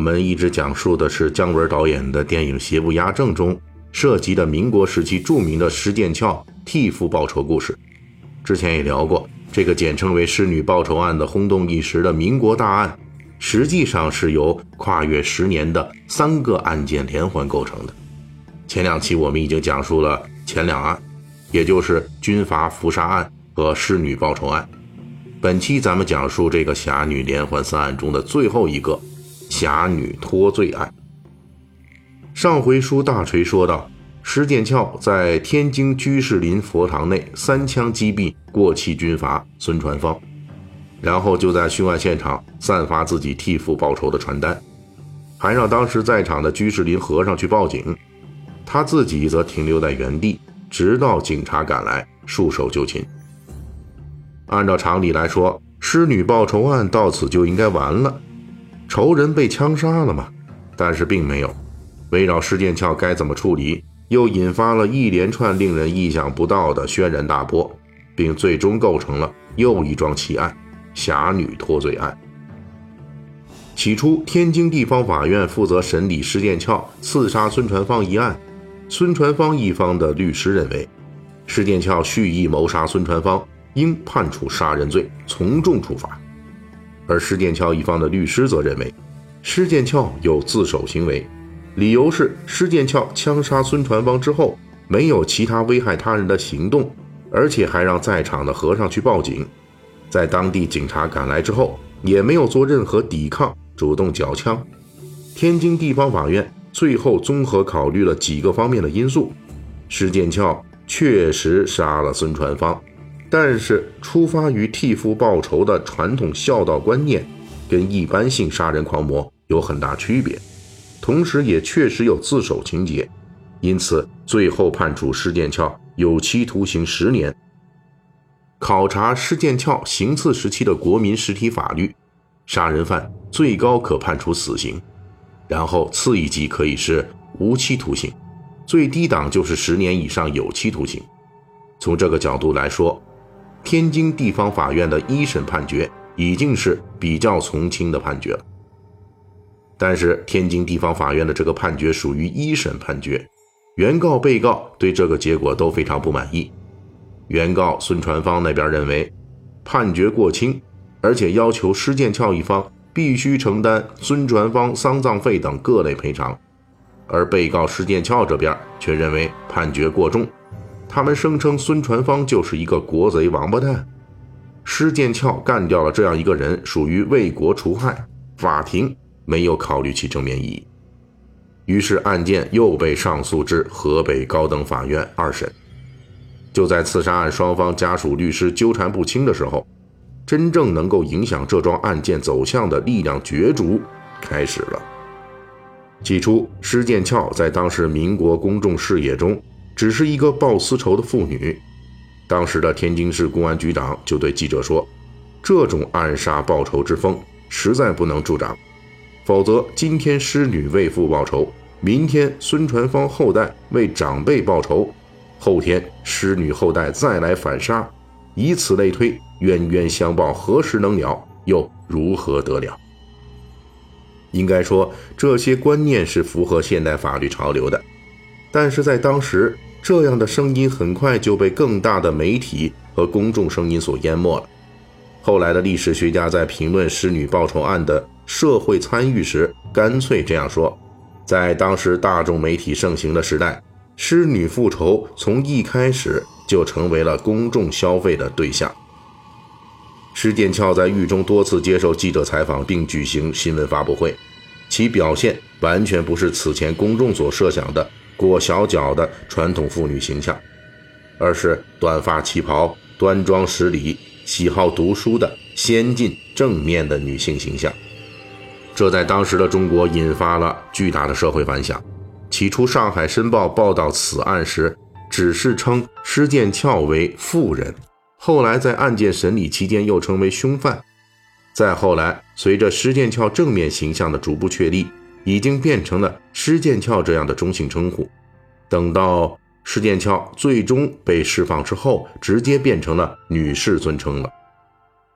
我们一直讲述的是姜文导演的电影《邪不压正》中涉及的民国时期著名的施剑翘替父报仇故事。之前也聊过，这个简称为“侍女报仇案”的轰动一时的民国大案，实际上是由跨越十年的三个案件连环构成的。前两期我们已经讲述了前两案，也就是军阀伏杀案和侍女报仇案。本期咱们讲述这个侠女连环三案中的最后一个。侠女脱罪案。上回书大锤说到，施剑翘在天津居士林佛堂内三枪击毙过气军阀孙传芳，然后就在凶案现场散发自己替父报仇的传单，还让当时在场的居士林和尚去报警，他自己则停留在原地，直到警察赶来束手就擒。按照常理来说，施女报仇案到此就应该完了。仇人被枪杀了吗？但是并没有。围绕施剑翘该怎么处理，又引发了一连串令人意想不到的轩然大波，并最终构成了又一桩奇案——侠女脱罪案。起初，天津地方法院负责审理施剑翘刺杀孙传芳一案，孙传芳一方的律师认为，施剑翘蓄意谋杀孙传芳，应判处杀人罪，从重处罚。而施剑翘一方的律师则认为，施剑翘有自首行为，理由是施剑翘枪杀孙传芳之后，没有其他危害他人的行动，而且还让在场的和尚去报警，在当地警察赶来之后，也没有做任何抵抗，主动缴枪。天津地方法院最后综合考虑了几个方面的因素，施剑翘确实杀了孙传芳。但是，出发于替父报仇的传统孝道观念，跟一般性杀人狂魔有很大区别，同时也确实有自首情节，因此最后判处施剑翘有期徒刑十年。考察施剑翘行刺时期的国民实体法律，杀人犯最高可判处死刑，然后次一级可以是无期徒刑，最低档就是十年以上有期徒刑。从这个角度来说，天津地方法院的一审判决已经是比较从轻的判决了，但是天津地方法院的这个判决属于一审判决，原告、被告对这个结果都非常不满意。原告孙传芳那边认为判决过轻，而且要求施建翘一方必须承担孙传芳丧葬费等各类赔偿，而被告施建翘这边却认为判决过重。他们声称孙传芳就是一个国贼王八蛋，施剑翘干掉了这样一个人，属于为国除害。法庭没有考虑其正面意义，于是案件又被上诉至河北高等法院二审。就在刺杀案双方家属律师纠缠不清的时候，真正能够影响这桩案件走向的力量角逐开始了。起初，施剑翘在当时民国公众视野中。只是一个报私仇的妇女，当时的天津市公安局长就对记者说：“这种暗杀报仇之风实在不能助长，否则今天师女为父报仇，明天孙传芳后代为长辈报仇，后天师女后代再来反杀，以此类推，冤冤相报何时能了？又如何得了？”应该说，这些观念是符合现代法律潮流的，但是在当时。这样的声音很快就被更大的媒体和公众声音所淹没了。后来的历史学家在评论施女报仇案的社会参与时，干脆这样说：在当时大众媒体盛行的时代，施女复仇从一开始就成为了公众消费的对象。施剑翘在狱中多次接受记者采访，并举行新闻发布会，其表现完全不是此前公众所设想的。裹小脚的传统妇女形象，而是短发旗袍、端庄识礼、喜好读书的先进正面的女性形象。这在当时的中国引发了巨大的社会反响。起初，《上海申报》报道此案时，只是称施剑翘为妇人，后来在案件审理期间又称为凶犯。再后来，随着施剑翘正面形象的逐步确立，已经变成了施剑翘这样的中性称呼。等到施剑翘最终被释放之后，直接变成了女士尊称了。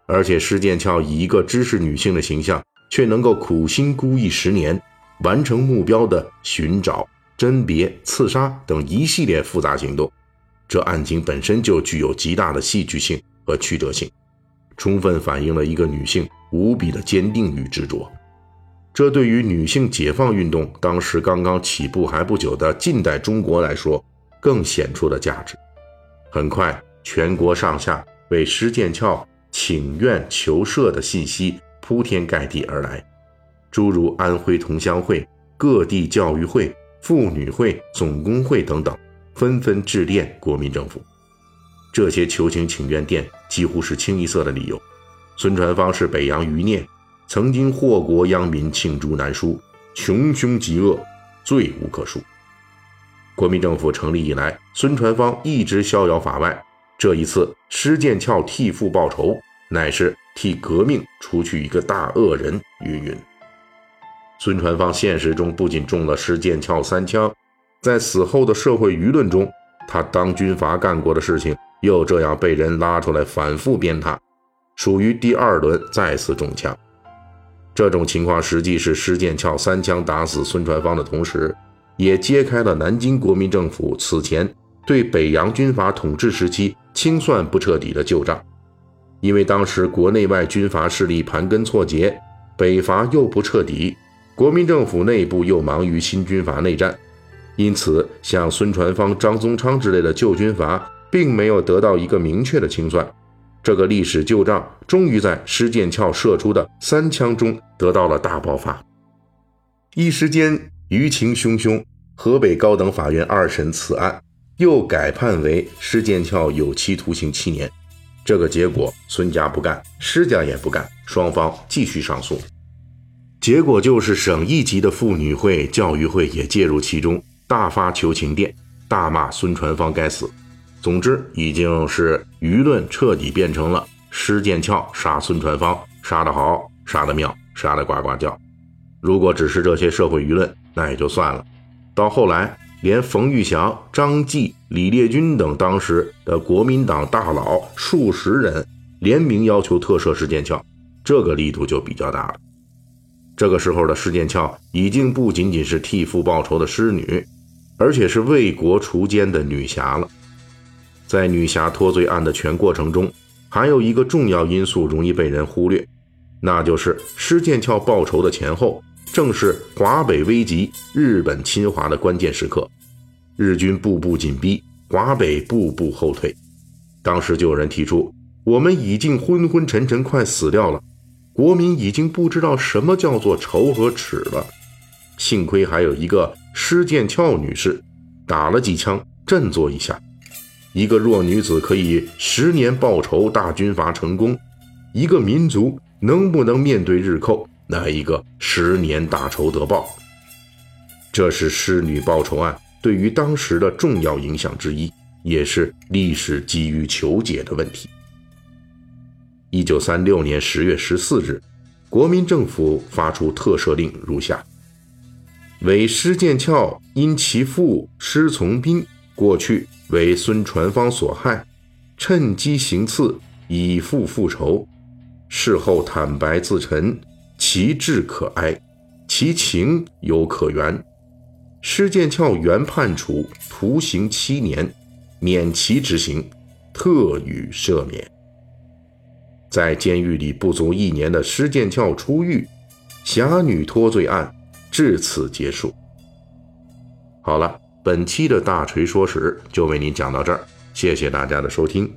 而且，施剑翘以一个知识女性的形象，却能够苦心孤诣十年。完成目标的寻找、甄别、刺杀等一系列复杂行动，这案情本身就具有极大的戏剧性和曲折性，充分反映了一个女性无比的坚定与执着。这对于女性解放运动当时刚刚起步还不久的近代中国来说，更显出了价值。很快，全国上下为施剑翘请愿求赦的信息铺天盖地而来。诸如安徽同乡会、各地教育会、妇女会、总工会等等，纷纷致电国民政府。这些求情请愿电几乎是清一色的理由：孙传芳是北洋余孽，曾经祸国殃民，罄竹难书，穷凶极恶，罪无可恕。国民政府成立以来，孙传芳一直逍遥法外。这一次施剑翘替父报仇，乃是替革命除去一个大恶人。云云。孙传芳现实中不仅中了施剑翘三枪，在死后的社会舆论中，他当军阀干过的事情又这样被人拉出来反复鞭挞，属于第二轮再次中枪。这种情况实际是施剑翘三枪打死孙传芳的同时，也揭开了南京国民政府此前对北洋军阀统治时期清算不彻底的旧账。因为当时国内外军阀势力盘根错节，北伐又不彻底。国民政府内部又忙于新军阀内战，因此像孙传芳、张宗昌之类的旧军阀，并没有得到一个明确的清算。这个历史旧账终于在施剑翘射出的三枪中得到了大爆发。一时间舆情汹汹，河北高等法院二审此案，又改判为施剑翘有期徒刑七年。这个结果，孙家不干，施家也不干，双方继续上诉。结果就是省一级的妇女会、教育会也介入其中，大发求情电，大骂孙传芳该死。总之，已经是舆论彻底变成了施剑翘杀孙传芳，杀得好，杀得妙，杀得呱呱叫。如果只是这些社会舆论，那也就算了。到后来，连冯玉祥、张继、李烈钧等当时的国民党大佬数十人联名要求特赦施剑翘，这个力度就比较大了。这个时候的施剑翘已经不仅仅是替父报仇的狮女，而且是为国除奸的女侠了。在女侠脱罪案的全过程中，还有一个重要因素容易被人忽略，那就是施剑翘报仇的前后，正是华北危急、日本侵华的关键时刻，日军步步紧逼，华北步步后退。当时就有人提出，我们已经昏昏沉沉，快死掉了。国民已经不知道什么叫做仇和耻了，幸亏还有一个施剑翘女士打了几枪振作一下。一个弱女子可以十年报仇，大军阀成功；一个民族能不能面对日寇，那一个十年大仇得报？这是施女报仇案对于当时的重要影响之一，也是历史急于求解的问题。一九三六年十月十四日，国民政府发出特赦令如下：为施剑翘因其父施从斌过去为孙传芳所害，趁机行刺，以复复仇。事后坦白自陈，其志可哀，其情有可原。施剑翘原判处徒刑七年，免其执行，特予赦免。在监狱里不足一年的施剑翘出狱，侠女脱罪案至此结束。好了，本期的大锤说史就为您讲到这儿，谢谢大家的收听，